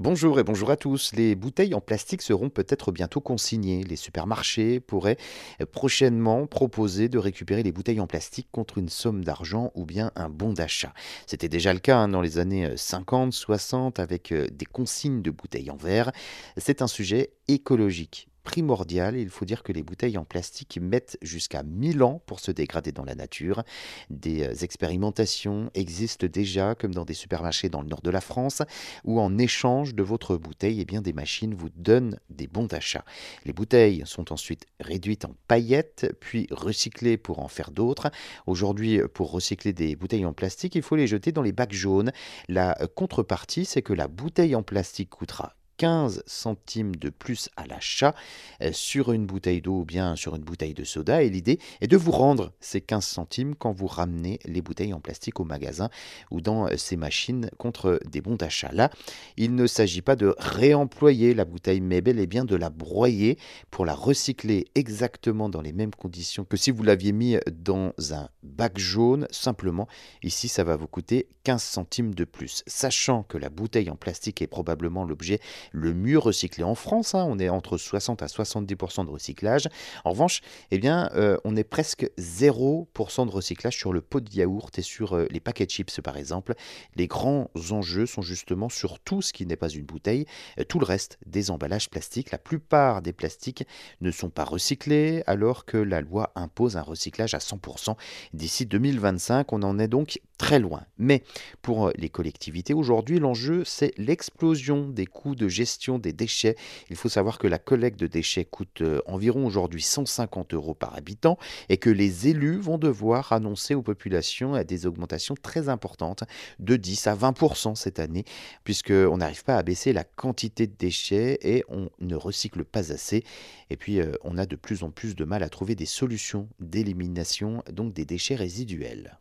Bonjour et bonjour à tous. Les bouteilles en plastique seront peut-être bientôt consignées. Les supermarchés pourraient euh, prochainement proposer de récupérer les bouteilles en plastique contre une somme d'argent ou bien un bon d'achat. C'était déjà le cas hein, dans les années 50, euh, 60 avec euh, des consignes de bouteilles en verre. C'est un sujet écologique primordial. Il faut dire que les bouteilles en plastique mettent jusqu'à 1000 ans pour se dégrader dans la nature. Des euh, expérimentations existent déjà, comme dans des supermarchés dans le nord de la France, où en échange de votre bouteille, eh bien, des machines vous donnent des bons d'achat. Les bouteilles sont ensuite réduites en paillettes, puis recyclées pour en faire d'autres. Aujourd'hui, pour recycler des bouteilles en plastique, il faut les jeter dans les bacs jaunes. La contrepartie, c'est que la bouteille en plastique coûtera 15 centimes de plus à l'achat euh, sur une bouteille d'eau ou bien sur une bouteille de soda. Et l'idée est de vous rendre ces 15 centimes quand vous ramenez les bouteilles en plastique au magasin ou dans euh, ces machines contre des bons d'achat. Là, il ne s'agit pas de réemployer la bouteille, mais bel et bien de la broyer pour la recycler exactement dans les mêmes conditions que si vous l'aviez mis dans un bac jaune. Simplement, ici, ça va vous coûter 15 centimes de plus. Sachant que la bouteille en plastique est probablement l'objet le mieux recyclé en France. Hein. on est entre 60 à 70% de recyclage. En revanche, eh bien, euh, on est presque 0% de recyclage sur le pot de yaourt et sur euh, les paquets de chips, par exemple. Les grands enjeux sont justement sur tout ce qui n'est pas une bouteille, euh, tout le reste des emballages plastiques. La plupart des plastiques ne sont pas recyclés, alors que la loi impose un recyclage à 100% d'ici 2025. On en est donc très loin. Mais pour les collectivités, aujourd'hui, l'enjeu, c'est l'explosion des coûts de gestion des déchets. Il faut savoir que la collecte de déchets coûte euh, environ aujourd'hui 150 euros par habitant et que les élus vont devoir annoncer aux populations euh, des augmentations très importantes de 10 à 20% cette année, puisqu'on n'arrive pas à baisser la quantité de déchets et on ne recycle pas assez. Et puis, euh, on a de plus en plus de mal à trouver des solutions d'élimination donc des déchets résiduels.